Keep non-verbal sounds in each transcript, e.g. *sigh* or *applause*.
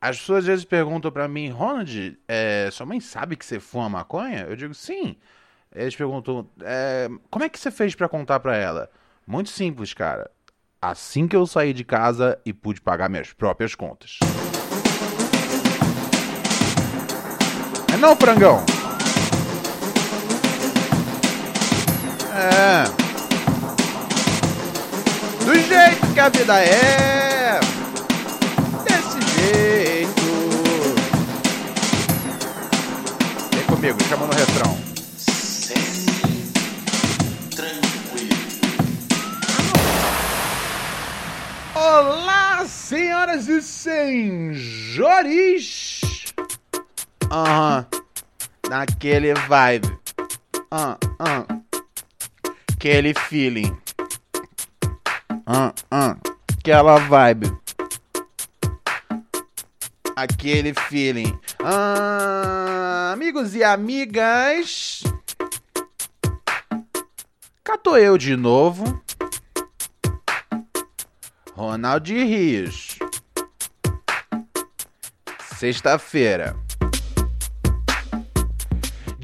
As pessoas às vezes perguntam pra mim, Ronald, é, sua mãe sabe que você fuma maconha? Eu digo, sim. Eles perguntam, é, como é que você fez pra contar pra ela? Muito simples, cara. Assim que eu saí de casa e pude pagar minhas próprias contas. É não, frangão? É. Do jeito que a vida é. Comigo, chama no refrão. Olá, senhoras e senhores! Aham, naquele vibe. Ah, ah. Aquele feeling. Ah, ah. Aquela vibe. Aquele feeling. Ah, amigos e amigas. Cato eu de novo. Ronald Rios. Sexta-feira.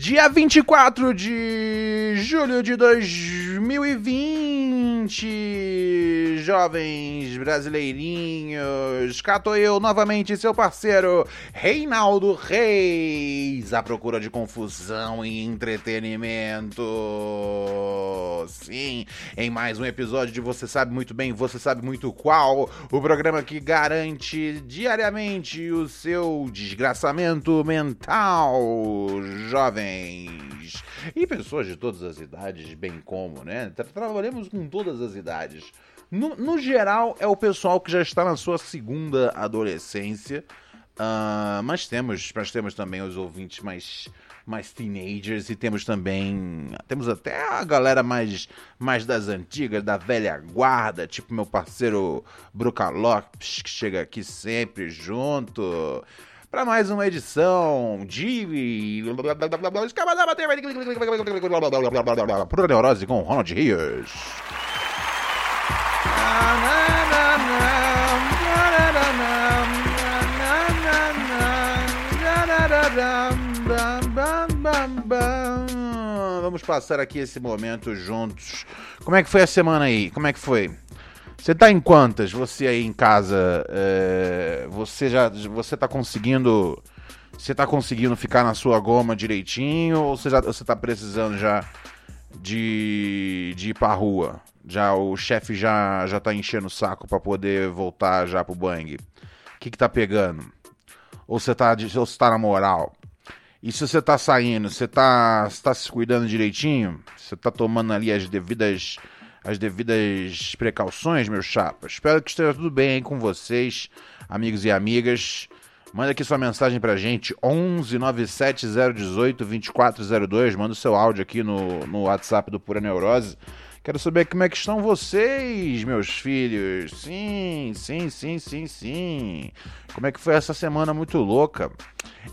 Dia 24 de julho de 2020, jovens brasileirinhos, cato eu novamente seu parceiro Reinaldo Reis, à procura de confusão e entretenimento. Sim, em mais um episódio de Você Sabe Muito Bem, Você Sabe Muito Qual, o programa que garante diariamente o seu desgraçamento mental, jovem e pessoas de todas as idades, bem como, né? Tra trabalhamos com todas as idades. No, no, geral, é o pessoal que já está na sua segunda adolescência. Uh, mas temos, mas temos também os ouvintes mais, mais teenagers e temos também temos até a galera mais, mais das antigas, da velha guarda, tipo meu parceiro Bruca Lopes, que chega aqui sempre junto para mais uma edição de Pura Neurose com Ronald Rios. Vamos passar aqui esse momento juntos. Como é que foi a semana aí? Como é que foi? Você tá em quantas? Você aí em casa, é, você já você tá conseguindo você tá conseguindo ficar na sua goma direitinho ou você já você tá precisando já de, de ir pra rua? Já o chefe já já tá enchendo o saco para poder voltar já pro bang. O que que tá pegando? Ou você tá ou você tá na moral? E se você tá saindo, você tá, você tá se cuidando direitinho? Você tá tomando ali as devidas as devidas precauções, meus chapas. Espero que esteja tudo bem aí com vocês, amigos e amigas. Manda aqui sua mensagem pra gente, 11 97 018 2402. Manda o seu áudio aqui no, no WhatsApp do Pura Neurose. Quero saber como é que estão vocês, meus filhos. Sim, sim, sim, sim, sim. Como é que foi essa semana muito louca?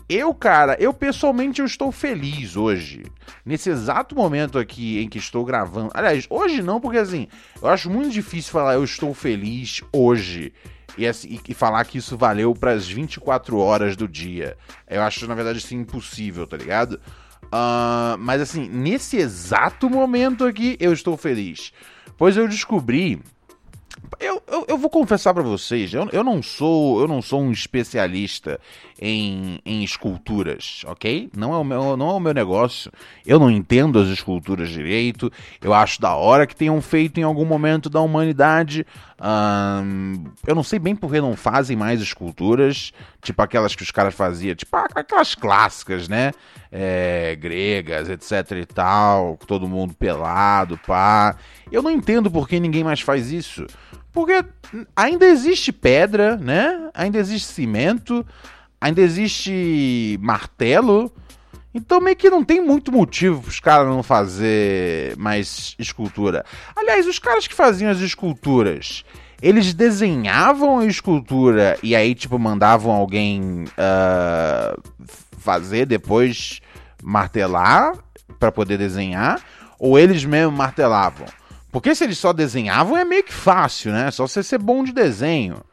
Eu, cara, eu pessoalmente eu estou feliz hoje. Nesse exato momento aqui em que estou gravando. Aliás, hoje não, porque assim, eu acho muito difícil falar eu estou feliz hoje. E, assim, e falar que isso valeu para as 24 horas do dia. Eu acho, na verdade, assim, impossível, tá ligado? Uh, mas assim, nesse exato momento aqui, eu estou feliz. Pois eu descobri. Eu, eu, eu vou confessar para vocês, eu, eu não sou eu não sou um especialista em, em esculturas, ok? Não é, o meu, não é o meu negócio. Eu não entendo as esculturas direito. Eu acho da hora que tenham feito em algum momento da humanidade. eu não sei bem por que não fazem mais esculturas, tipo aquelas que os caras faziam, tipo aquelas clássicas, né? É, gregas, etc e tal, todo mundo pelado, pá. Eu não entendo por que ninguém mais faz isso. Porque ainda existe pedra, né? Ainda existe cimento. ainda existe martelo. Então meio que não tem muito motivo para os caras não fazer mais escultura. Aliás, os caras que faziam as esculturas, eles desenhavam a escultura e aí, tipo, mandavam alguém uh, fazer depois martelar para poder desenhar, ou eles mesmo martelavam? Porque se eles só desenhavam é meio que fácil, né? Só você ser bom de desenho.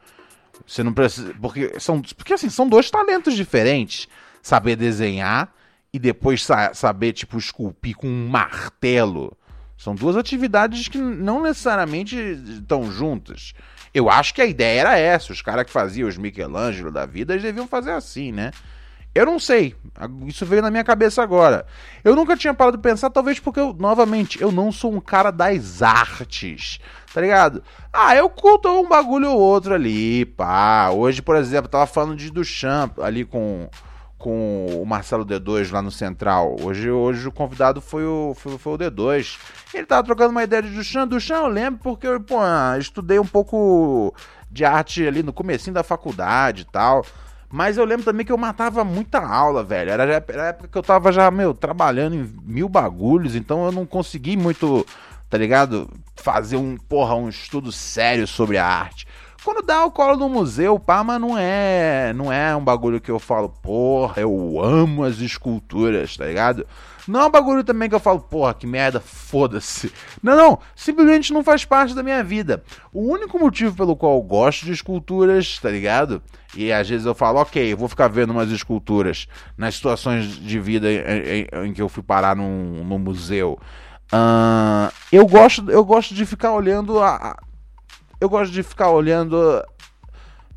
Você não precisa. Porque, são, porque assim, são dois talentos diferentes. Saber desenhar e depois sa saber, tipo, esculpir com um martelo. São duas atividades que não necessariamente estão juntas. Eu acho que a ideia era essa. Os caras que faziam os Michelangelo da vida, eles deviam fazer assim, né? Eu não sei. Isso veio na minha cabeça agora. Eu nunca tinha parado de pensar, talvez porque eu, novamente, eu não sou um cara das artes. Tá ligado? Ah, eu culto um bagulho ou outro ali, pá. Hoje, por exemplo, tava falando de Duchamp ali com com o Marcelo D2 lá no Central. Hoje, hoje o convidado foi o, foi, foi o D2. Ele tava trocando uma ideia de Duchamp. Duchamp eu lembro porque eu pô, estudei um pouco de arte ali no comecinho da faculdade e tal. Mas eu lembro também que eu matava muita aula, velho. Era, era a época que eu tava já, meu, trabalhando em mil bagulhos, então eu não consegui muito, tá ligado? Fazer um, porra, um estudo sério sobre a arte. Quando dá o colo no museu, pá, mas não é, não é um bagulho que eu falo, porra, eu amo as esculturas, tá ligado? Não é um bagulho também que eu falo, porra, que merda, foda-se. Não, não, simplesmente não faz parte da minha vida. O único motivo pelo qual eu gosto de esculturas, tá ligado? E às vezes eu falo, ok, eu vou ficar vendo umas esculturas nas situações de vida em, em, em que eu fui parar num, num museu. Uh, eu, gosto, eu gosto de ficar olhando a, a eu gosto de ficar olhando.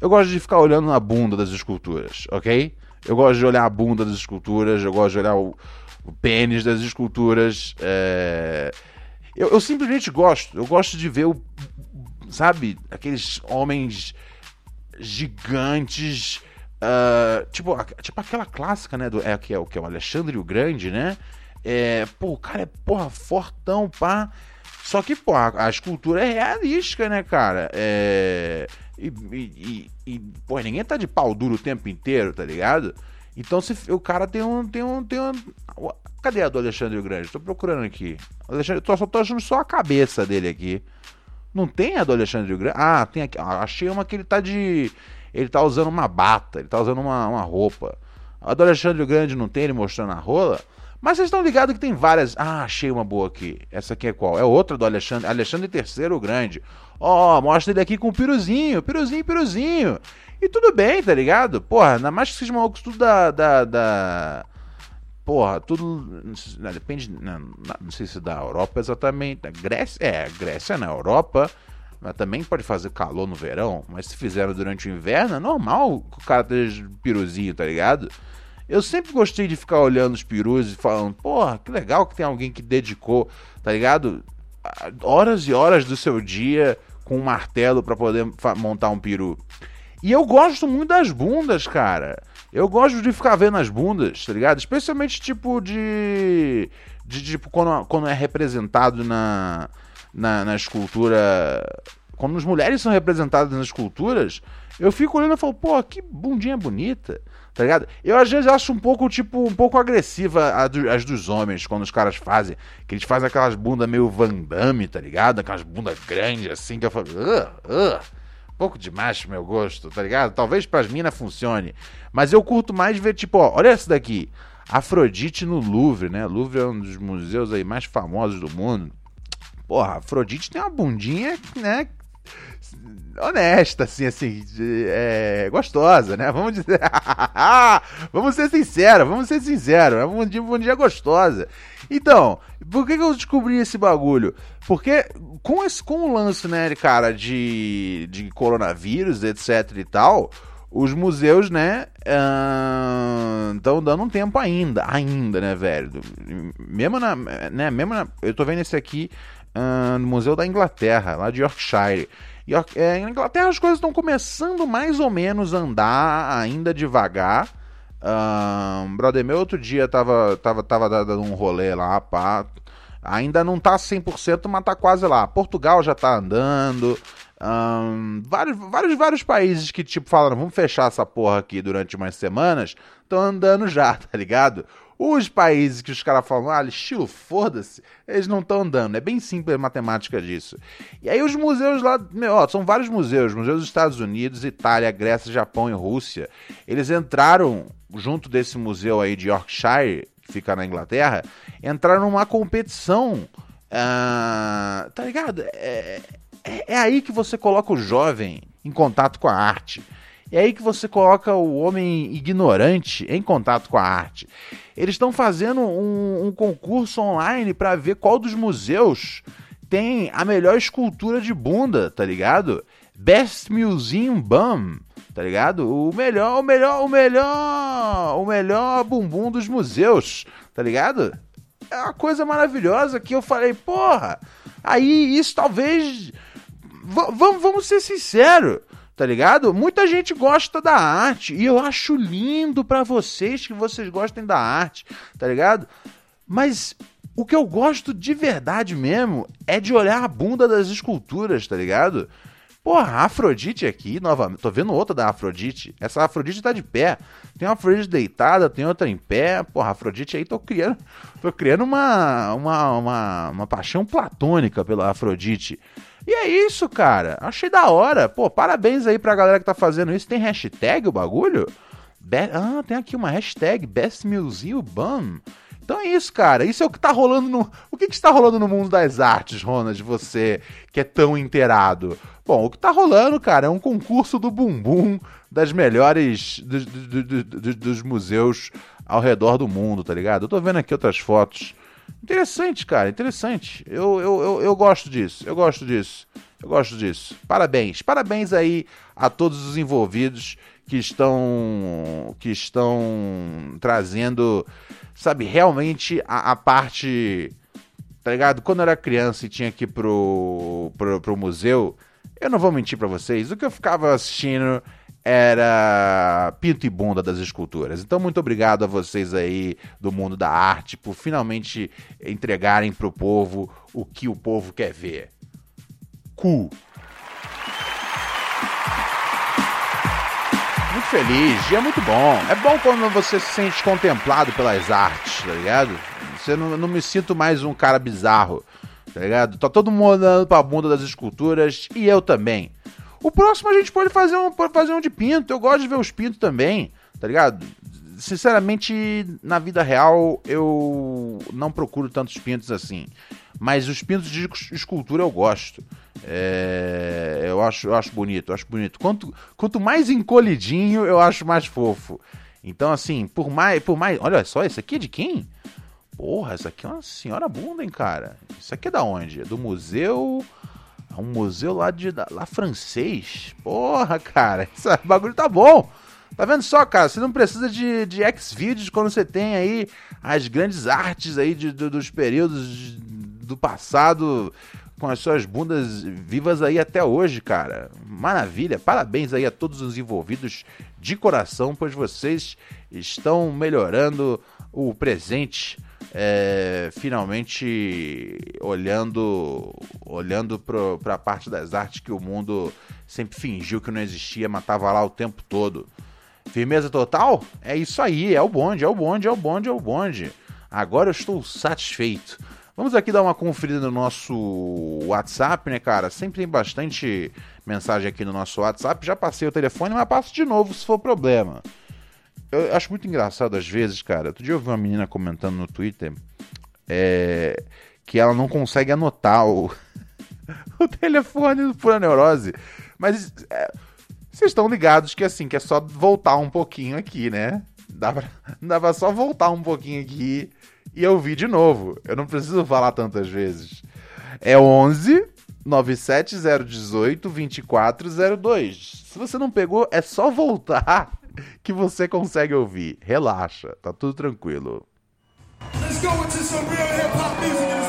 Eu gosto de ficar olhando na bunda das esculturas, ok? Eu gosto de olhar a bunda das esculturas, eu gosto de olhar o, o pênis das esculturas. É... Eu, eu, simplesmente gosto. Eu gosto de ver o. Sabe? Aqueles homens gigantes. Uh, tipo, tipo aquela clássica, né? Do, é, que, é, o que é o Alexandre o Grande, né? É, pô, o cara é porra fortão, pá. Só que, pô, a, a escultura é realística, né, cara? É. E, e, e, pô, ninguém tá de pau duro o tempo inteiro, tá ligado? Então se o cara tem um. Tem um, tem um cadê a do Alexandre Grande? Tô procurando aqui. Alexandre, tô, só tô achando só a cabeça dele aqui. Não tem a do Alexandre Grande? Ah, tem aqui. Achei uma que ele tá de. Ele tá usando uma bata, ele tá usando uma, uma roupa. A do Alexandre Grande não tem ele mostrando a rola? Mas vocês estão ligados que tem várias. Ah, achei uma boa aqui. Essa aqui é qual? É outra do Alexandre. Alexandre III o Grande. Ó, oh, mostra ele aqui com o Piruzinho. Piruzinho, Piruzinho. E tudo bem, tá ligado? Porra, ainda mais que esses malucos tudo da. da, da... Porra, tudo. Não, depende. Não, não, sei se da Europa exatamente. Da Grécia. É, Grécia na Europa. Mas também pode fazer calor no verão. Mas se fizeram durante o inverno, é normal que o cara esteja piruzinho, tá ligado? Eu sempre gostei de ficar olhando os perus e falando, porra, que legal que tem alguém que dedicou, tá ligado? Horas e horas do seu dia com um martelo para poder montar um peru. E eu gosto muito das bundas, cara. Eu gosto de ficar vendo as bundas, tá ligado? Especialmente tipo de. de tipo, quando, quando é representado na, na, na escultura. Quando as mulheres são representadas nas esculturas, eu fico olhando e falo, pô, que bundinha bonita tá ligado? Eu às vezes acho um pouco, tipo, um pouco agressiva as dos homens, quando os caras fazem, que eles fazem aquelas bundas meio Van Damme, tá ligado? Aquelas bundas grandes assim, que eu falo, uh, uh, pouco demais pro meu gosto, tá ligado? Talvez pras minas funcione, mas eu curto mais ver, tipo, ó, olha essa daqui, Afrodite no Louvre, né? Louvre é um dos museus aí mais famosos do mundo. Porra, Afrodite tem uma bundinha, né? Honesta, assim, assim, é, gostosa, né? Vamos dizer. *laughs* vamos ser sinceros, vamos ser sinceros. É um dia, um dia gostosa. Então, por que, que eu descobri esse bagulho? Porque com, esse, com o lance, né, cara, de, de coronavírus, etc e tal, os museus, né, estão uh, dando um tempo ainda, ainda, né, velho? Mesmo na, né, mesmo na, eu tô vendo esse aqui uh, no Museu da Inglaterra, lá de Yorkshire. York, é, em Inglaterra as coisas estão começando mais ou menos a andar, ainda devagar. Um, brother meu outro dia tava, tava, tava dando um rolê lá, pá. Ainda não tá 100%, mas tá quase lá. Portugal já tá andando, Um, vários, vários, vários países que, tipo, falaram, vamos fechar essa porra aqui durante umas semanas, estão andando já, *laughs* tá ligado? Os países que os caras falam, ah, estilo, foda-se, eles não estão andando. É bem simples a matemática disso. E aí os museus lá, meu, ó, são vários museus, museus dos Estados Unidos, Itália, Grécia, Japão e Rússia. Eles entraram junto desse museu aí de Yorkshire, que fica na Inglaterra, entraram numa competição. Uh, tá ligado? É, é, é aí que você coloca o jovem em contato com a arte. É aí que você coloca o homem ignorante em contato com a arte. Eles estão fazendo um, um concurso online para ver qual dos museus tem a melhor escultura de bunda, tá ligado? Best Museum Bum, tá ligado? O melhor, o melhor, o melhor, o melhor bumbum dos museus, tá ligado? É uma coisa maravilhosa que eu falei, porra, aí isso talvez. V vamos ser sinceros tá ligado? Muita gente gosta da arte e eu acho lindo para vocês que vocês gostem da arte, tá ligado? Mas o que eu gosto de verdade mesmo é de olhar a bunda das esculturas, tá ligado? Porra, a Afrodite aqui, novamente. Tô vendo outra da Afrodite. Essa Afrodite tá de pé. Tem uma Afrodite deitada, tem outra em pé. Porra, Afrodite aí tô criando. Tô criando uma, uma, uma, uma paixão platônica pela Afrodite. E é isso, cara. Achei da hora. Pô, parabéns aí pra galera que tá fazendo isso. Tem hashtag o bagulho? Be ah, tem aqui uma hashtag Best Museum Bum. Então é isso, cara. Isso é o que tá rolando no. O que, que está rolando no mundo das artes, Ronald? Você que é tão inteirado. Bom, o que tá rolando, cara, é um concurso do bumbum das melhores dos, dos, dos, dos museus ao redor do mundo, tá ligado? Eu tô vendo aqui outras fotos. Interessante, cara, interessante. Eu, eu, eu, eu, gosto disso, eu gosto disso, eu gosto disso. Parabéns, parabéns aí a todos os envolvidos que estão que estão trazendo, sabe, realmente a, a parte, tá ligado? Quando eu era criança e tinha que ir pro, pro, pro museu, eu não vou mentir para vocês, o que eu ficava assistindo era pinto e bunda das esculturas. Então, muito obrigado a vocês aí do mundo da arte por finalmente entregarem pro povo o que o povo quer ver. Cu. Muito feliz, dia é muito bom. É bom quando você se sente contemplado pelas artes, tá ligado? Você não, não me sinto mais um cara bizarro, tá ligado? Tá todo mundo andando pra bunda das esculturas e eu também. O próximo a gente pode fazer um, fazer um de pinto. Eu gosto de ver os pintos também, tá ligado? Sinceramente, na vida real, eu não procuro tantos pintos assim. Mas os pintos de escultura eu gosto. É, eu, acho, eu acho bonito, eu acho bonito. Quanto, quanto mais encolhidinho, eu acho mais fofo. Então, assim, por mais, por mais. Olha só, esse aqui é de quem? Porra, essa aqui é uma senhora bunda, hein, cara? Isso aqui é da onde? É do museu. É um museu lá de lá francês. Porra, cara, *laughs* esse bagulho tá bom. Tá vendo só, cara? Você não precisa de, de X-Videos quando você tem aí as grandes artes aí de, de, dos períodos do passado com as suas bundas vivas aí até hoje, cara. Maravilha. Parabéns aí a todos os envolvidos de coração, pois vocês estão melhorando o presente é, finalmente olhando olhando para a parte das artes que o mundo sempre fingiu que não existia, mas estava lá o tempo todo. Firmeza total? É isso aí, é o bonde, é o bonde, é o bonde, é o bonde. Agora eu estou satisfeito. Vamos aqui dar uma conferida no nosso WhatsApp, né, cara? Sempre tem bastante mensagem aqui no nosso WhatsApp. Já passei o telefone, mas passo de novo se for problema. Eu acho muito engraçado às vezes, cara. Outro dia eu vi uma menina comentando no Twitter é, que ela não consegue anotar o, *laughs* o telefone por neurose. Mas é, vocês estão ligados que assim, que é só voltar um pouquinho aqui, né? Dava, *laughs* dava só voltar um pouquinho aqui e eu vi de novo. Eu não preciso falar tantas vezes. É 11 97018 2402. Se você não pegou, é só voltar que você consegue ouvir. Relaxa, tá tudo tranquilo. Let's go into some real hip hop music in this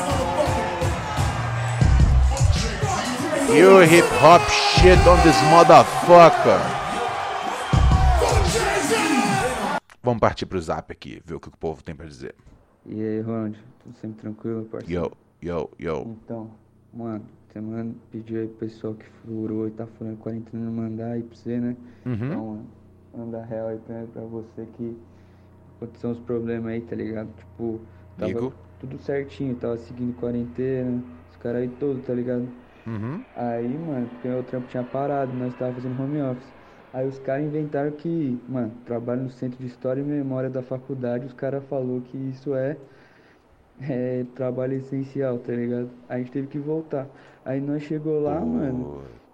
motherfucker. You hip hop shit on this motherfucker. Vamos partir pro zap aqui, ver o que o povo tem pra dizer. E aí, Ronald? Tudo sempre tranquilo, parceiro? Yo, yo, yo. Então, mano, Você manda, pediu aí pro pessoal que furou e tá furando quarentena mandar aí pra você, né? Uhum. Então, manda real aí pra, pra você que aconteceu uns problemas aí, tá ligado? Tipo, tava Digo. tudo certinho, tava seguindo quarentena, os caras aí todos, tá ligado? Uhum. Aí, mano, porque o trampo tinha parado, nós tava fazendo home office. Aí os caras inventaram que, mano, trabalho no Centro de História e Memória da faculdade, os caras falou que isso é, é trabalho essencial, tá ligado? Aí a gente teve que voltar. Aí nós chegou lá, mano,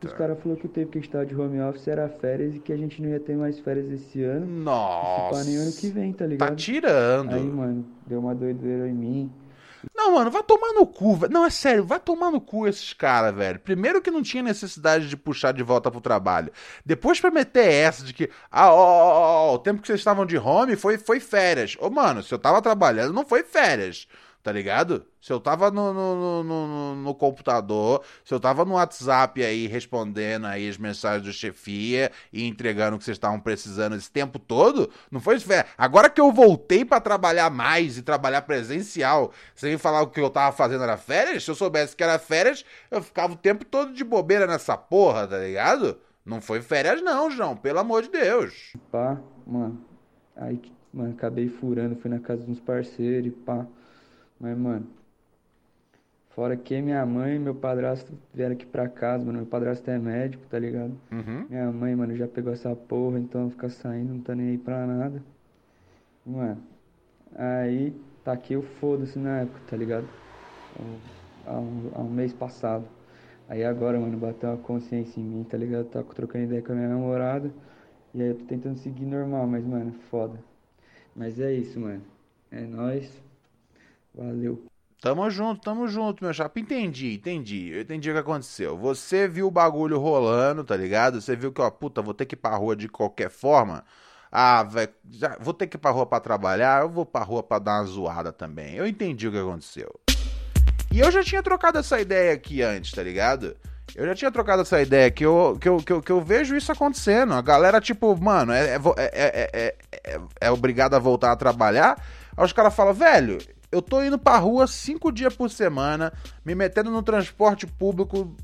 os caras falaram que o tempo que a gente tava de home office era férias e que a gente não ia ter mais férias esse ano. Nossa. pá, nem ano que vem, tá Tá ligado? tirando. Aí, mano, deu uma doideira em mim. Não, mano, vai tomar no cu. Não, é sério, vai tomar no cu esses caras, velho. Primeiro que não tinha necessidade de puxar de volta pro trabalho. Depois pra meter essa de que, ah, ó, ó, ó, ó, o tempo que vocês estavam de home foi, foi férias. Ô, mano, se eu tava trabalhando, não foi férias. Tá ligado? Se eu tava no, no, no, no- computador, se eu tava no WhatsApp aí respondendo aí as mensagens do chefia e entregando o que vocês estavam precisando esse tempo todo, não foi férias. Agora que eu voltei pra trabalhar mais e trabalhar presencial, vem falar o que eu tava fazendo era férias? Se eu soubesse que era férias, eu ficava o tempo todo de bobeira nessa porra, tá ligado? Não foi férias não, João, pelo amor de Deus. Pá, mano. Aí, mano, acabei furando, fui na casa uns parceiros e pá. Mas, mano, fora que minha mãe e meu padrasto vieram aqui pra casa, mano. Meu padrasto é médico, tá ligado? Uhum. Minha mãe, mano, já pegou essa porra, então fica saindo, não tá nem aí pra nada. Mano, aí tá aqui o foda-se na época, tá ligado? Há um, há um mês passado. Aí agora, mano, bateu uma consciência em mim, tá ligado? Tá trocando ideia com a minha namorada. E aí eu tô tentando seguir normal, mas, mano, foda. Mas é isso, mano. É nóis. Valeu. Tamo junto, tamo junto, meu chapa. Entendi, entendi. Eu entendi o que aconteceu. Você viu o bagulho rolando, tá ligado? Você viu que, ó, puta, vou ter que ir pra rua de qualquer forma. Ah, velho, vou ter que ir pra rua pra trabalhar, eu vou pra rua pra dar uma zoada também. Eu entendi o que aconteceu. E eu já tinha trocado essa ideia aqui antes, tá ligado? Eu já tinha trocado essa ideia que eu, que eu, que eu, que eu vejo isso acontecendo. A galera, tipo, mano, é, é, é, é, é, é, é obrigada a voltar a trabalhar. Aí os caras falam, velho, eu tô indo pra rua cinco dias por semana, me metendo no transporte público,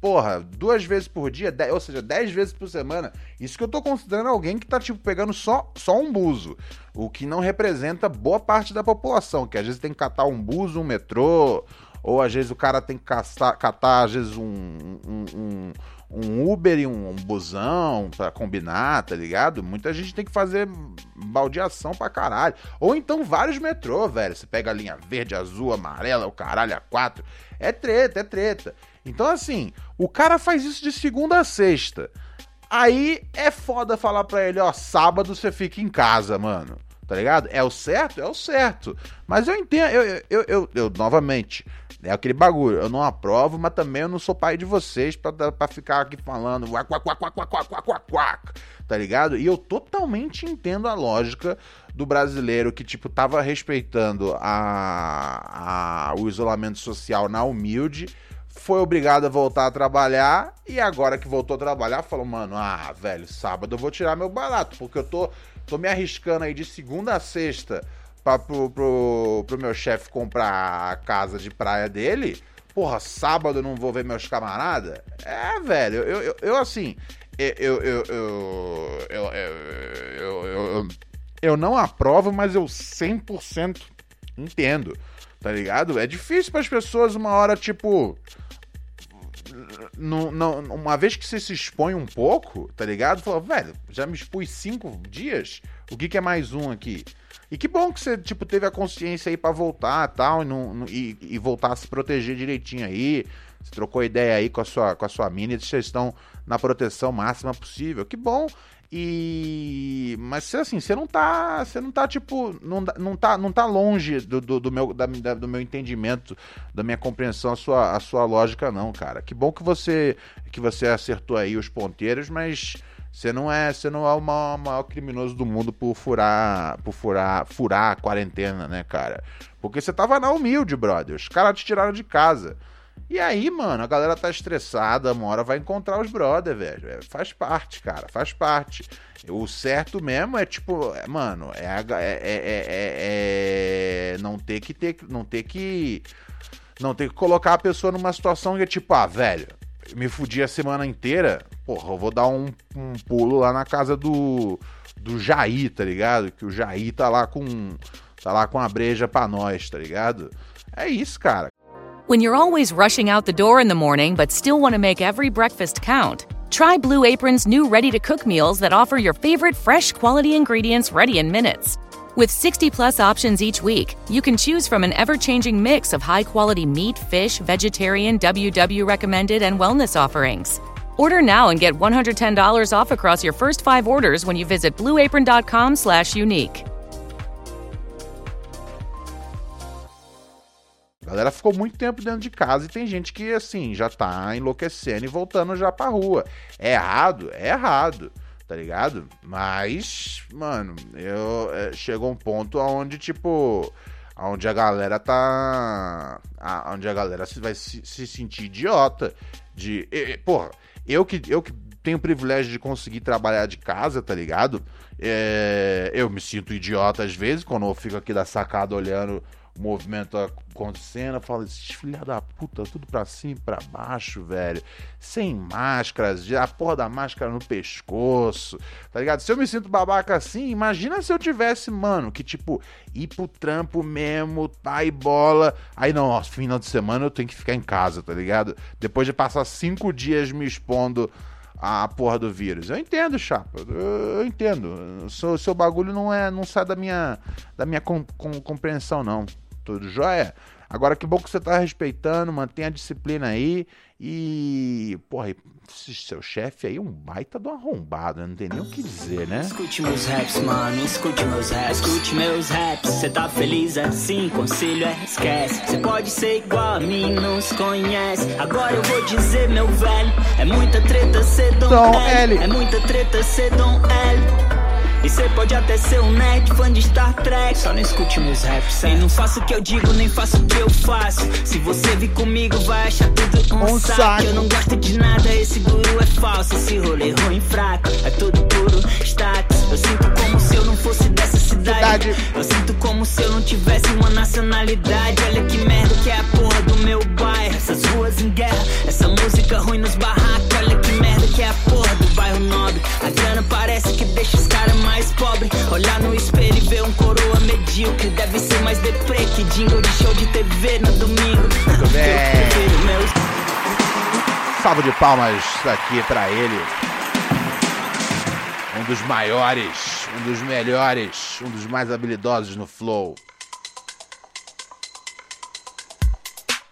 porra, duas vezes por dia, dez- ou seja, dez vezes por semana. Isso que eu tô considerando alguém que tá, tipo, pegando só, só um buzo. O que não representa boa parte da população, que às vezes tem que catar um buzo, um metrô, ou às vezes o cara tem que caçar- catar, às vezes, um, um, um- um Uber e um, um busão pra combinar, tá ligado? Muita gente tem que fazer baldeação pra caralho. Ou então vários metrô, velho. Você pega a linha verde, azul, amarela, o caralho, a quatro. É treta, é treta. Então, assim, o cara faz isso de segunda a sexta. Aí é foda falar pra ele, ó, sábado você fica em casa, mano. Tá ligado? É o certo? É o certo. Mas eu entendo, eu, eu, eu- eu, novamente, é aquele bagulho. Eu não aprovo, mas também eu não sou pai de vocês pra ficar aqui falando uac, uac, uac, uac, uac, uac, uac, tá ligado? E eu totalmente entendo a lógica do brasileiro que, tipo, tava respeitando a, a, o isolamento social na humilde foi obrigado a voltar a trabalhar e agora que voltou a trabalhar, falou, mano, ah, velho, sábado eu vou tirar meu barato, porque eu tô, tô me arriscando aí de segunda a sexta pra, pro, pro, pro meu chefe comprar a casa de praia dele, porra, sábado não vou ver meus camarada? É, velho, eu, eu, eu assim, eu, eu, eu, eu, eu, eu, eu não aprovo, mas eu 100% entendo, tá ligado? É difícil para as pessoas uma hora, tipo... Não, não, uma vez que você se expõe um pouco, tá ligado? Fala, velho, já me expus cinco dias, o que, que é mais um aqui? E que bom que você, tipo, teve a consciência aí pra voltar tal, e, não- e, e voltar a se proteger direitinho aí. Você trocou ideia aí com a sua, com a sua mina vocês estão na proteção máxima possível. Que bom. E. Mas assim, você não tá. Você não tá, tipo. Não, não, tá, não tá longe do, do, do meu, da- da- do meu entendimento, da minha compreensão, a sua, a sua lógica, não, cara. Que bom que você que você acertou aí os ponteiros, mas você não é, você não é o maior, maior criminoso do mundo por furar, por furar, furar a quarentena, né, cara? Porque você tava na humilde, brother. Os caras te tiraram de casa. E aí, mano, a galera tá estressada, uma hora vai encontrar os brother, velho. É, faz parte, cara, faz parte. O certo mesmo é tipo, é, mano, é, é, é, é- é- não ter que ter, não ter que Não, tem que colocar a pessoa numa situação que é tipo, ah, velho, me fudi a semana inteira, porra, eu vou dar um, um pulo lá na casa do, do Jair, tá ligado? Que o Jair tá lá com tá lá com a breja pra nós, tá ligado? É isso, cara. When you're always rushing out the door in the morning but still want to make every breakfast count, try Blue Apron's new ready to cook meals that offer your favorite fresh quality ingredients ready in minutes. With 60 plus options each week, you can choose from an ever changing mix of high quality meat, fish, vegetarian, WW recommended, and wellness offerings. Order now and get $110 off across your first five orders when you visit blueapron.com slash unique. Galera ficou muito tempo dentro de casa e tem gente que, assim, já tá enlouquecendo e voltando já pra rua. É errado? É errado tá ligado? Mas, mano, eu é, chegou um ponto onde, tipo, onde a galera tá. onde a galera vai se, se sentir idiota. De. E, porra, eu que, eu que tenho o privilégio de conseguir trabalhar de casa, tá ligado? É, eu me sinto idiota às vezes quando eu fico aqui da sacada olhando movimento acontecendo, eu falo, esses filha da puta, tudo pra cima e pra baixo, velho. Sem máscaras, a porra da máscara no pescoço, tá ligado? Se eu me sinto babaca assim, imagina se eu tivesse, mano, que tipo, ir pro trampo mesmo, tá e bola. Aí não, ó, final de semana eu tenho que ficar em casa, tá ligado? Depois de passar cinco dias me expondo a porra do vírus. Eu entendo, chapa. Eu, entendo. O seu, seu bagulho não é, não sai da minha, da minha com, com, compreensão, não tudo jóia? Agora que bom que você tá respeitando, mantém a disciplina aí e. Porra, seu chefe aí é um baita do arrombado, não tem nem o que dizer, né? Escute meus raps, mano, escute meus raps, escute meus raps. Você tá feliz assim, conselho é esquece. Você pode ser igual a mim, não se conhece. Agora eu vou dizer, meu velho, é muita treta ser Dom, L. L. É muita treta ser Dom L. E cê pode até ser um nerd, fã de Star Trek. Só não escute meus raps, E não faço o que eu digo, nem faço o que eu faço. Se você vir comigo, vai achar tudo um, um saco. saco. Eu não gosto de nada, esse guru é falso. Esse rolê ruim, fraco, é tudo puro status. Eu sinto como se eu não fosse dessa cidade. cidade. Eu sinto como se eu não tivesse uma nacionalidade. Olha que merda que é a porra do meu bairro. Essas ruas em guerra, essa música ruim nos barracos. Olha que merda que é a porra do bairro nobre A grana parece que deixa os caras mais mais pobre. Olhar no espelho e ver um coroa medíocre. Deve ser mais deprê que jingle de show de TV no domingo. Muito bem. Salvo de palmas aqui para ele. Um dos maiores, um dos melhores, um dos mais habilidosos no flow.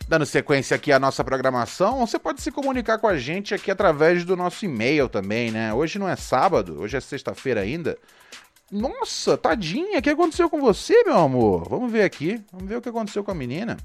Dando sequência aqui à nossa programação, você pode se comunicar com a gente aqui através do nosso e-mail também, né? Hoje não é sábado, hoje é sexta-feira ainda. Nossa, tadinha, o que aconteceu com você, meu amor? Vamos ver aqui, vamos ver o que aconteceu com a menina.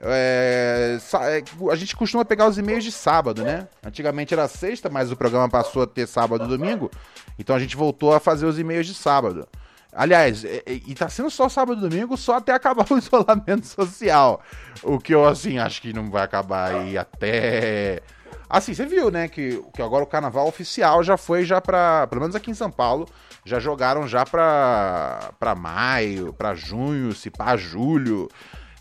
É, é, a gente costuma pegar os e-mails de sábado, né? Antigamente era sexta, mas o programa passou a ter sábado e domingo. Então a gente voltou a fazer os e-mails de sábado. Aliás, é, e tá sendo só sábado e domingo, só até acabar *laughs* o isolamento social. O que eu, assim, acho que não vai acabar aí até. Assim, você viu, né, que, que agora o carnaval oficial já foi já pra. Pelo menos aqui em São Paulo, já jogaram já pra, pra maio, pra junho, se pá, julho.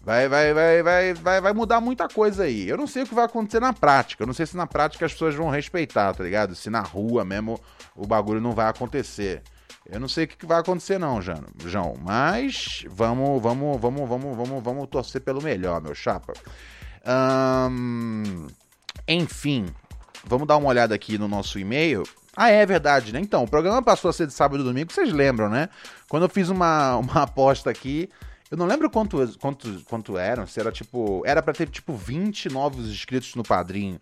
Vai, vai, vai, vai, vai, vai mudar muita coisa aí. Eu não sei o que vai acontecer na prática. Eu não sei se na prática as pessoas vão respeitar, tá ligado? Se na rua mesmo o bagulho não vai acontecer. Eu não sei o que vai acontecer não, João, mas vamos, vamos, vamos, vamos, vamos, vamos torcer pelo melhor, meu chapa. enfim, vamos dar uma olhada aqui no nosso e-mail. Ah, é verdade, né? Então, o programa passou a ser de sábado e domingo, vocês lembram, né? Quando eu fiz uma, uma *laughs* aposta aqui, eu não lembro quanto, quanto, quanto eram, se era tipo. Era para ter tipo 20 novos inscritos no padrinho.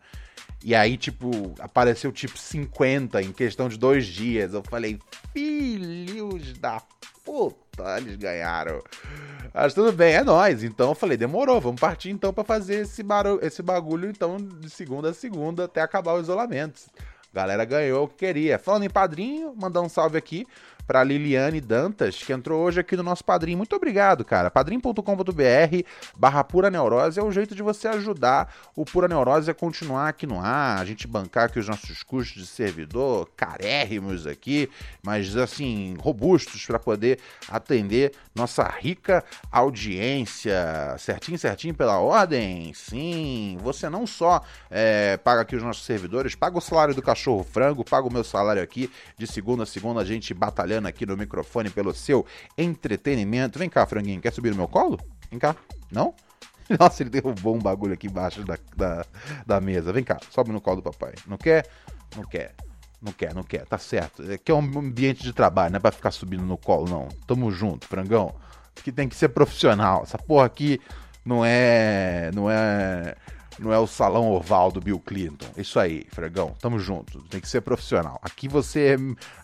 E aí, tipo, apareceu tipo 50 em questão de dois dias. Eu falei, filhos da puta, eles ganharam. Mas tudo bem, é nós. Então eu falei, demorou, vamos partir então para fazer esse, barulho, esse bagulho então de segunda a segunda até acabar o isolamento galera ganhou o que queria. Falando em padrinho, mandar um salve aqui para Liliane Dantas, que entrou hoje aqui no nosso padrinho. Muito obrigado, cara. padrim.com.br barra Pura Neurose é o jeito de você ajudar o Pura Neurose a continuar aqui no ar, a gente bancar aqui os nossos custos de servidor, carérrimos aqui, mas assim, robustos para poder atender nossa rica audiência. Certinho, certinho pela ordem? Sim, você não só é, paga aqui os nossos servidores, paga o salário do cachorro frango, paga o meu salário aqui de segunda a segunda, a gente batalhando aqui no microfone pelo seu entretenimento. Vem cá, franguinho, quer subir no meu colo? Vem cá. Não? *laughs* Nossa, ele derrubou um bagulho aqui embaixo da, da, da mesa. Vem cá, sobe no colo do papai. Não quer? Não quer. Não quer, não quer, tá certo. Aqui é um ambiente de trabalho, não é pra ficar subindo no colo, não. Tamo junto, frangão. Que tem que ser profissional. Essa porra aqui não é. Não é. Não é o salão oval do Bill Clinton. Isso aí, Fregão. Tamo junto. Tem que ser profissional. Aqui você,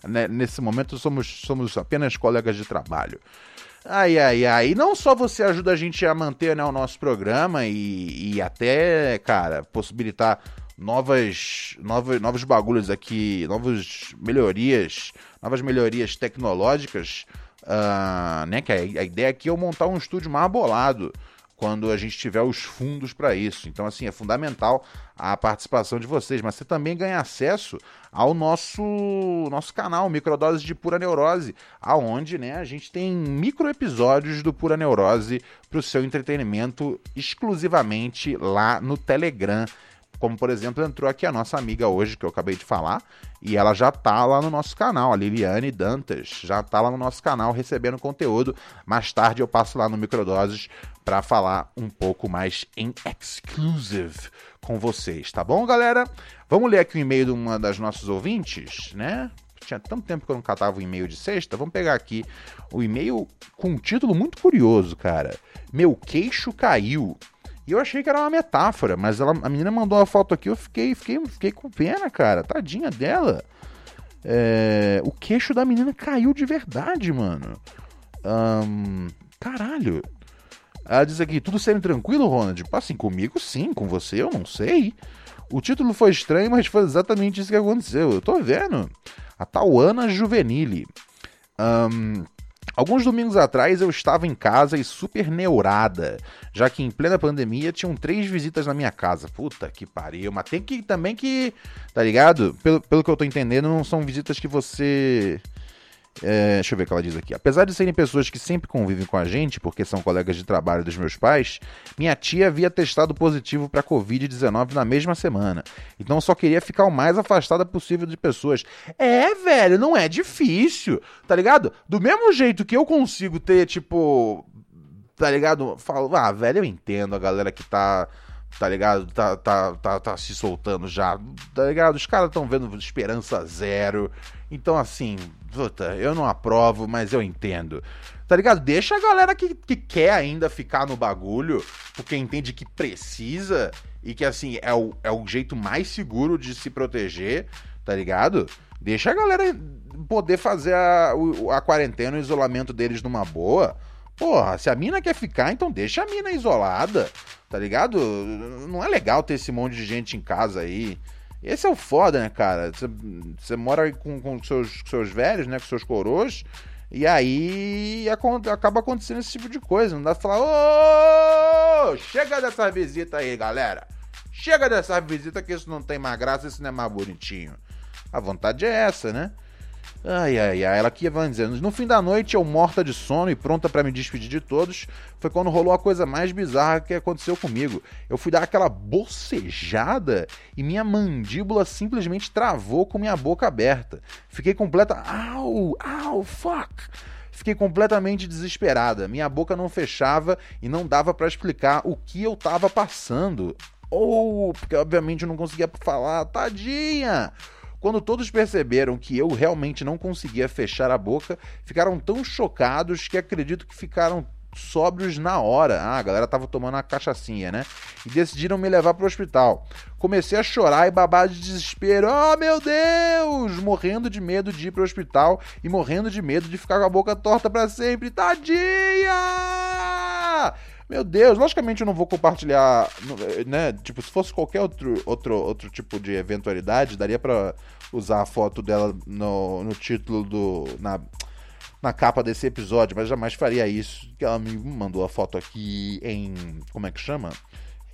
né, nesse momento, somos, somos apenas colegas de trabalho. Ai, ai, ai. E não só você ajuda a gente a manter né, o nosso programa e, e até, cara, possibilitar novas, novas, novos bagulhos aqui, novas melhorias, novas melhorias tecnológicas, uh, né? Que a, a, ideia aqui é eu montar um estúdio mais bolado quando a gente tiver os fundos para isso. Então, assim, é fundamental a participação de vocês, mas você também ganha acesso ao nosso nosso canal Microdoses de Pura Neurose, aonde, né, a gente tem micro episódios do Pura Neurose para o seu entretenimento exclusivamente lá no Telegram. Como, por exemplo, entrou aqui a nossa amiga hoje, que eu acabei de falar, e ela já tá lá no nosso canal, a Liliane Dantas, já tá lá no nosso canal recebendo conteúdo. Mais tarde eu passo lá no Microdoses para falar um pouco mais em exclusive com vocês, tá bom, galera? Vamos ler aqui o e-mail de uma das nossas ouvintes, né? Tinha tanto tempo que eu não catava o e-mail de sexta. Vamos pegar aqui o e-mail com um título muito curioso, cara. Meu queixo caiu. E eu achei que era uma metáfora, mas ela, a menina mandou uma foto aqui, eu fiquei, fiquei, fiquei com pena, cara. Tadinha dela. É, o queixo da menina caiu de verdade, mano. Um, caralho. Ela diz aqui, tudo sendo tranquilo, Ronald? Tipo, assim, comigo sim, com você eu não sei. O título foi estranho, mas foi exatamente isso que aconteceu. Eu tô vendo. A Tauana Juvenile. Um, Alguns domingos atrás eu estava em casa e super neurada, já que em plena pandemia tinham três visitas na minha casa. Puta que pariu, mas tem que também que, tá ligado? Pelo, pelo que eu tô entendendo, não são visitas que você é, deixa eu ver o que ela diz aqui. Apesar de serem pessoas que sempre convivem com a gente, porque são colegas de trabalho dos meus pais, minha tia havia testado positivo para Covid-19 na mesma semana. Então só queria ficar o mais afastada possível de pessoas. É, velho, não é difícil, tá ligado? Do mesmo jeito que eu consigo ter, tipo. Tá ligado? Falo, ah, velho, eu entendo a galera que tá tá ligado? Tá, tá, tá, tá se soltando já, tá ligado? Os caras estão vendo esperança zero. Então, assim, puta, eu não aprovo, mas eu entendo. Tá ligado? Deixa a galera que, que quer ainda ficar no bagulho, porque entende que precisa e que, assim, é o, é o jeito mais seguro de se proteger, tá ligado? Deixa a galera poder fazer a, a quarentena, o isolamento deles numa boa. Porra, se a mina quer ficar, então deixa a mina isolada, tá ligado? Não é legal ter esse monte de gente em casa aí. Esse é o foda, né, cara? Você mora com, com seus, seus velhos, né? Com seus coroas. E aí acaba acontecendo esse tipo de coisa. Não dá pra falar, ô, chega dessa visita aí, galera. Chega dessa visita que isso não tem mais graça, isso não é mais bonitinho. A vontade é essa, né? Ai, ai, ai, ela aqui vai dizendo. No fim da noite, eu morta de sono e pronta para me despedir de todos, foi quando rolou a coisa mais bizarra que aconteceu comigo. Eu fui dar aquela bocejada e minha mandíbula simplesmente travou com minha boca aberta. Fiquei completa. Au, au, fuck! Fiquei completamente desesperada. Minha boca não fechava e não dava para explicar o que eu tava passando. Ou, oh, porque obviamente eu não conseguia falar, tadinha! Quando todos perceberam que eu realmente não conseguia fechar a boca, ficaram tão chocados que acredito que ficaram sóbrios na hora. Ah, a galera tava tomando uma cachaçinha, né? E decidiram me levar pro hospital. Comecei a chorar e babar de desespero. Oh, meu Deus! Morrendo de medo de ir pro hospital e morrendo de medo de ficar com a boca torta para sempre. Tadinha! Meu Deus, logicamente eu não vou compartilhar, né? Tipo, se fosse qualquer outro, outro, outro tipo de eventualidade, daria para usar a foto dela no, no título do. Na, na capa desse episódio, mas jamais faria isso. Que ela me mandou a foto aqui em. Como é que chama?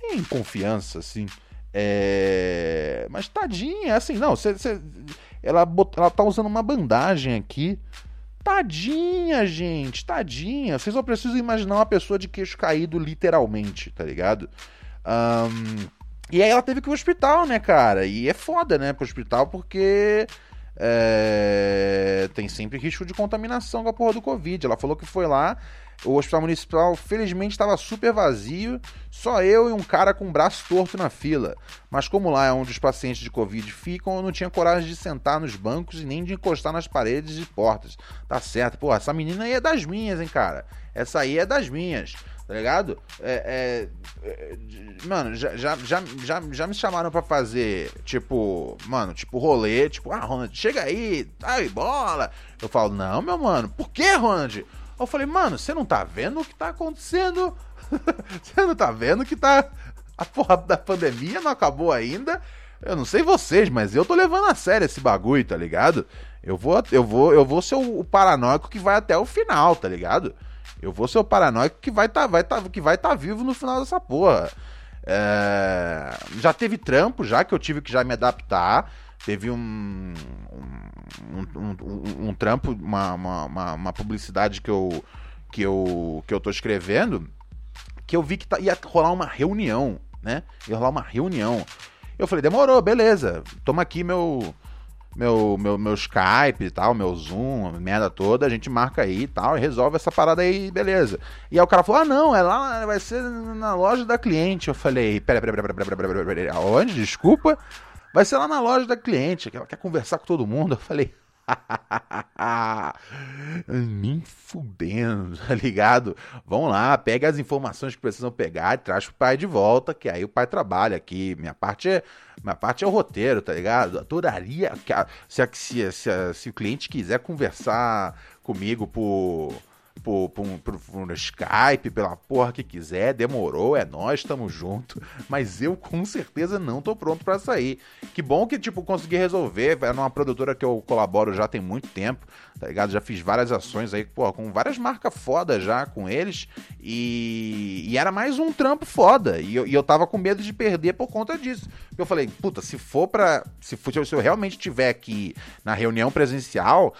Em confiança, assim. É... Mas tadinha, assim, não, cê, cê... Ela, bot... ela tá usando uma bandagem aqui. Tadinha, gente, tadinha. Vocês só precisam imaginar uma pessoa de queixo caído, literalmente, tá ligado? Um... E aí ela teve que ir pro hospital, né, cara? E é foda, né, pro hospital, porque é... tem sempre risco de contaminação com a porra do Covid. Ela falou que foi lá, o hospital municipal felizmente estava super vazio, só eu e um cara com o braço torto na fila. Mas como lá é onde os pacientes de Covid ficam, eu não tinha coragem de sentar nos bancos e nem de encostar nas paredes e portas. Tá certo, porra, essa menina aí é das minhas, hein, cara? Essa aí é das minhas tá ligado? É, é, é, mano, já, já, já, já, me chamaram pra fazer, tipo, mano, tipo rolê, tipo, ah, Ronald, chega aí, ai, bola. Eu falo, não, meu mano, por que, Ronald? Eu falei, mano, você não tá vendo o que tá acontecendo? *laughs* você não tá vendo que tá. A porra da pandemia não acabou ainda. Eu não sei vocês, mas eu tô levando a sério esse bagulho, tá ligado? Eu vou, eu vou, eu vou ser o, paranoico que vai até o final, tá ligado? Eu vou ser o paranoico que vai tá, vai tá, que vai tá vivo no final dessa porra. É... Já teve trampo, já que eu tive que já me adaptar. Teve um, um, um, um, um trampo, uma, uma, uma, publicidade que eu, que, eu, que eu tô escrevendo, que eu vi que tá, ia rolar uma reunião, né? Ia rolar uma reunião. Eu falei, demorou, beleza. Toma aqui meu, meu, meu, meu Skype e tal, meu Zoom, merda toda, a gente marca aí e tal, e resolve essa parada aí, beleza. E aí o cara falou: ah, não, é lá, vai ser na loja da cliente. Eu falei: pera, pera, pera, pera, pera, pera, pera, pera, aonde? Desculpa. Vai ser lá na loja da cliente, que ela quer conversar com todo mundo. Eu falei: *laughs* Me fudendo, tá ligado? Vão lá, pega as informações que precisam pegar e traz pro pai de volta, que aí o pai trabalha aqui. Minha parte é, minha parte é o roteiro, tá ligado? Adoraria se, se, se, se o cliente quiser conversar comigo por por, por, por, por Skype, pela porra que quiser, demorou, é nós, estamos junto. Mas eu com certeza não tô pronto para sair. Que bom que, tipo, consegui resolver. É numa produtora que eu colaboro já tem muito tempo, tá ligado? Já fiz várias ações aí, porra, com várias marcas foda já com eles. E, e era mais um trampo foda. E eu, e eu tava com medo de perder por conta disso. Eu falei, puta, se for pra. Se, for, se eu realmente tiver aqui na reunião presencial,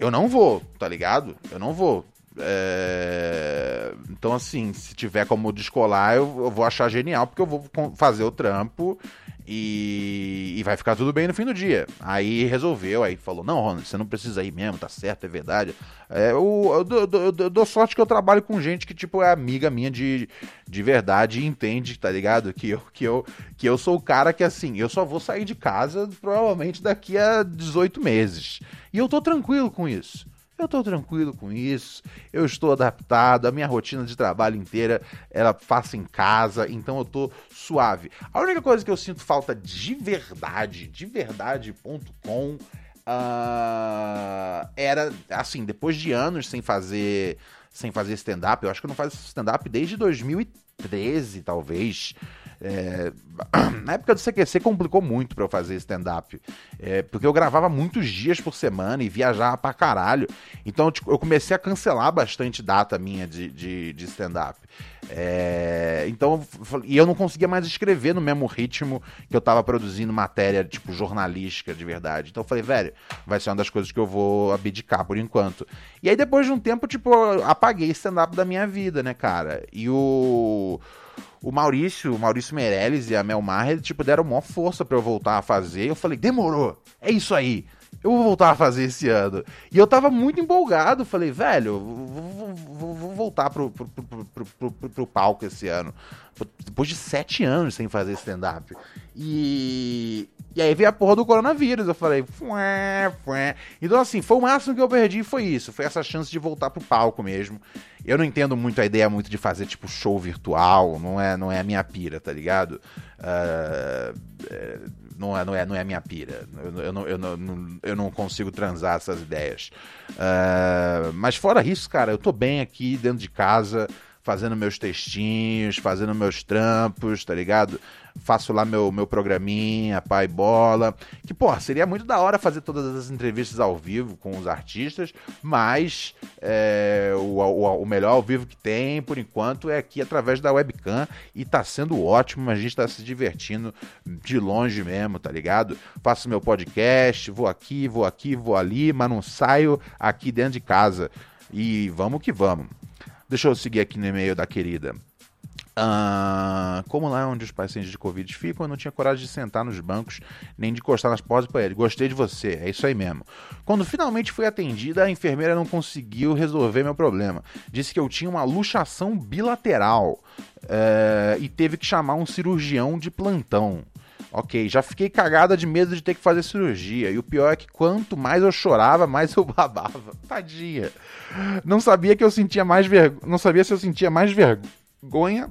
eu não vou, tá ligado? Eu não vou. É... Então, assim, se tiver como descolar, eu, eu, vou achar genial, porque eu vou fazer o trampo e... e vai ficar tudo bem no fim do dia. Aí resolveu, aí falou: Não, Ronald, você não precisa ir mesmo, tá certo, é verdade. É, eu, eu, eu, dou sorte que eu trabalho com gente que, tipo, é amiga minha de, de verdade e entende, tá ligado? Que eu, que, eu, que eu sou o cara que, assim, eu só vou sair de casa provavelmente daqui a 18 meses. E eu tô tranquilo com isso. Eu estou tranquilo com isso, eu estou adaptado, a minha rotina de trabalho inteira ela faço em casa, então eu estou suave. A única coisa que eu sinto falta de verdade, de verdade.com, uh, era assim, depois de anos sem fazer sem fazer stand-up, eu acho que eu não faço stand-up desde 2013, talvez. É, *clears throat* na época do CQC complicou muito para eu fazer stand-up. É, porque eu gravava muitos dias por semana e viajava pra caralho. Então tipo, eu comecei a cancelar bastante data minha de, de, de stand-up. É, então, e eu não conseguia mais escrever no mesmo ritmo que eu tava produzindo matéria, tipo, jornalística de verdade. Então eu falei, velho, vai ser uma das coisas que eu vou abdicar por enquanto. E aí depois de um tempo, tipo, apaguei stand-up da minha vida, né, cara? E o o Maurício, o Maurício Meirelles e a Mel Maher, tipo, deram maior força para eu voltar a fazer. Eu falei, demorou, é isso aí. Eu vou voltar a fazer esse ano. E eu tava muito empolgado. Falei, velho, vou, voltar pro, pro, pro, pro, pro palco esse ano. Depois de sete anos sem fazer stand-up. E, e aí veio a porra do coronavírus. Eu falei, fué, fué. Então, assim, foi o máximo que eu perdi, foi isso. Foi essa chance de voltar pro palco mesmo. Eu não entendo muito a ideia muito de fazer, tipo, show virtual. Não é, não é a minha pira, tá ligado? Uh, não, é, não, é, não é minha pira. Eu, eu, não, eu, não, eu não consigo transar essas ideias. Uh, mas fora isso, cara, eu tô bem aqui dentro de casa fazendo meus textinhos, fazendo meus trampos, tá ligado? Faço lá meu, meu programinha, pai bola. Que, pô, seria muito da hora fazer todas as entrevistas ao vivo com os artistas, mas é, o, o, o, melhor ao vivo que tem, por enquanto, é aqui através da webcam e tá sendo ótimo, a gente tá se divertindo de longe mesmo, tá ligado? Faço meu podcast, vou aqui, vou aqui, vou ali, mas não saio aqui dentro de casa. E vamos que vamos. Deixa eu seguir aqui no e-mail da querida. Ah, como lá é onde os pacientes de Covid ficam, eu não tinha coragem de sentar nos bancos nem de encostar nas portas para ele. Gostei de você, é isso aí mesmo. Quando finalmente fui atendida, a enfermeira não conseguiu resolver meu problema. Disse que eu tinha uma luxação bilateral é, e teve que chamar um cirurgião de plantão. Ok, já fiquei cagada de medo de ter que fazer cirurgia. E o pior é que quanto mais eu chorava, mais eu *laughs* babava. Tadinha. Não sabia que eu sentia mais vergonha. Não sabia se eu sentia mais vergonha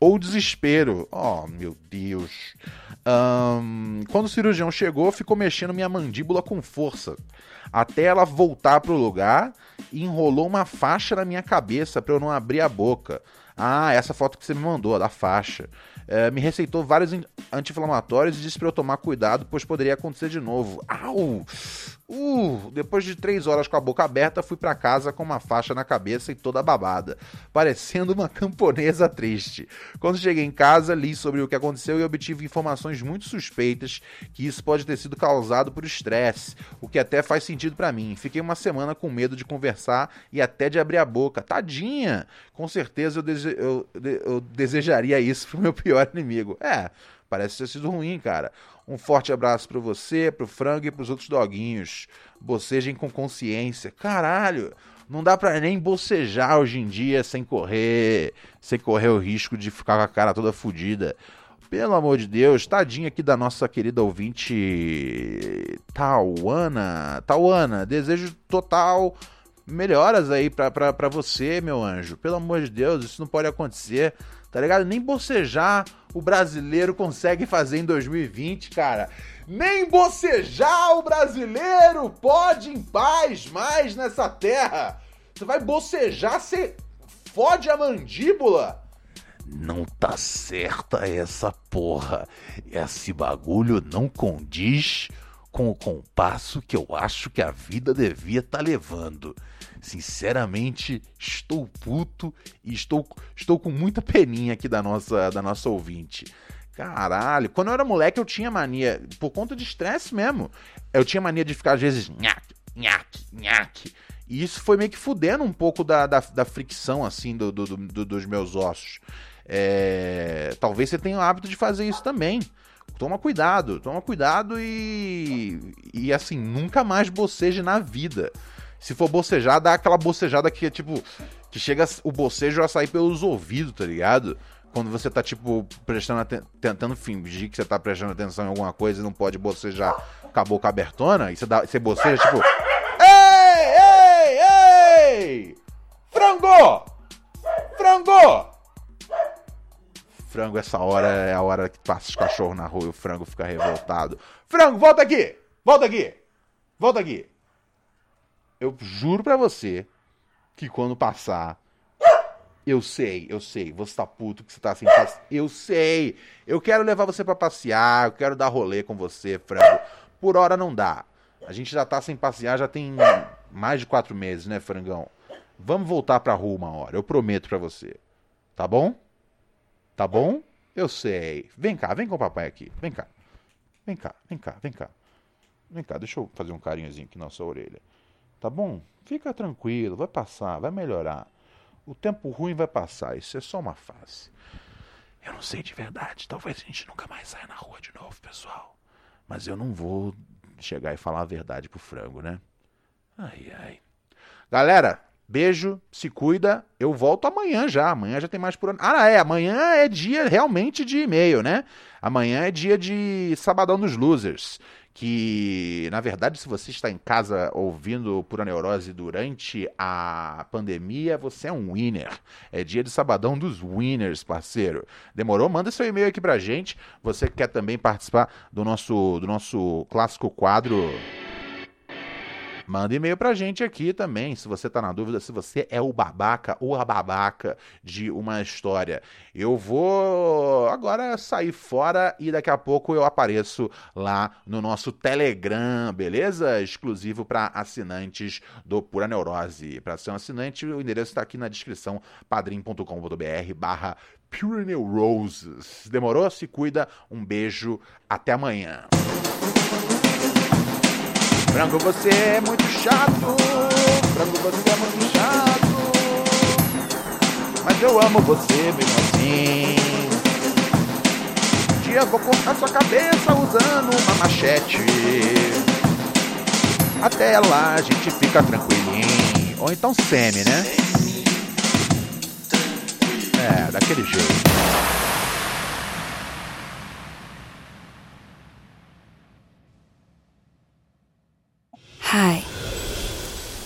ou desespero. Oh, meu Deus. Um, quando o cirurgião chegou, ficou mexendo minha mandíbula com força. Até ela voltar pro lugar e enrolou uma faixa na minha cabeça para eu não abrir a boca. Ah, essa foto que você me mandou, da faixa é, me receitou vários anti-inflamatórios e disse para eu tomar cuidado, pois poderia acontecer de novo. Au! Uh, depois de três horas com a boca aberta, fui para casa com uma faixa na cabeça e toda babada, parecendo uma camponesa triste. Quando cheguei em casa, li sobre o que aconteceu e obtive informações muito suspeitas que isso pode ter sido causado por estresse, o que até faz sentido para mim. Fiquei uma semana com medo de conversar e até de abrir a boca. Tadinha! Com certeza eu, dese eu, eu desejaria isso pro meu pior inimigo. É, parece ter sido ruim, cara. Um forte abraço para você, pro frango e pros outros doguinhos. Bocejem com consciência. Caralho, não dá pra nem bocejar hoje em dia sem correr, sem correr o risco de ficar com a cara toda fodida. Pelo amor de Deus, tadinha aqui da nossa querida ouvinte Tauana. Tauana, desejo total melhoras aí pra, pra, pra você, meu anjo. Pelo amor de Deus, isso não pode acontecer tá ligado? Nem bocejar o brasileiro consegue fazer em 2020, cara. Nem bocejar o brasileiro pode em paz mais nessa terra. Você vai bocejar, você fode a mandíbula. Não tá certa essa porra. Esse bagulho não condiz com o compasso que eu acho que a vida devia estar tá levando. Sinceramente, estou puto e estou, estou com muita peninha aqui da nossa, da nossa ouvinte. Caralho, quando eu era moleque eu tinha mania, por conta de estresse mesmo, eu tinha mania de ficar às vezes nhaque, nhaque, nhaque. E isso foi meio que fudendo um pouco da, da, da fricção, assim, do, do, do, dos meus ossos. É... Talvez você tenha o hábito de fazer isso também. Toma cuidado, toma cuidado e. E assim, nunca mais boceje na vida. Se for bocejar, dá aquela bocejada que é tipo. Que chega o bocejo a sair pelos ouvidos, tá ligado? Quando você tá, tipo, prestando tentando fingir que você tá prestando atenção em alguma coisa e não pode bocejar com a boca abertona, e você, dá, você boceja, tipo. Ei, ei, ei! Frango! Frango! Frango, essa hora é a hora que passa os cachorros na rua e o frango fica revoltado. Frango, volta aqui! Volta aqui! Volta aqui! eu juro para você que quando passar. Eu sei, eu sei, você tá puto que você tá sem passear. Eu sei. Eu quero levar você para passear, eu quero dar rolê com você, frango. Por hora não dá. A gente já tá sem passear já tem mais de quatro meses, né, frangão? Vamos voltar pra rua uma hora, eu prometo pra você. Tá bom? Tá bom? Eu sei. Vem cá, vem com o papai aqui. Vem cá. Vem cá, vem cá, vem cá. Vem cá, deixa eu fazer um carinhozinho aqui na sua orelha. Tá bom? Fica tranquilo, vai passar, vai melhorar. O tempo ruim vai passar, isso é só uma fase. Eu não sei de verdade, talvez a gente nunca mais saia na rua de novo, pessoal. Mas eu não vou chegar e falar a verdade pro frango, né? Ai, ai. Galera, beijo, se cuida. Eu volto amanhã já. Amanhã já tem mais por ano. Ah, é. Amanhã é dia realmente de e-mail, né? Amanhã é dia de Sabadão dos Losers que, na verdade, se você está em casa ouvindo Pura Neurose durante a pandemia, você é um winner. É dia de sabadão dos winners, parceiro. Demorou? Manda seu e-mail aqui pra gente. Você quer também participar do nosso, do nosso clássico quadro Manda e-mail pra gente aqui também, se você tá na dúvida se você é o babaca ou a babaca de uma história. Eu vou agora sair fora e daqui a pouco eu apareço lá no nosso Telegram, beleza? Exclusivo para assinantes do Pura Neurose. Para ser um assinante, o endereço está aqui na descrição, padrim.com.br barra Pure Neuroses. Demorou? Se cuida. Um beijo. Até amanhã. Frango, você é muito chato. Frango, você é muito chato. Mas eu amo você mesmo assim. Um dia vou cortar sua cabeça usando uma machete. Até lá a gente fica tranquilinho. Ou então semi, né? É, daquele jeito.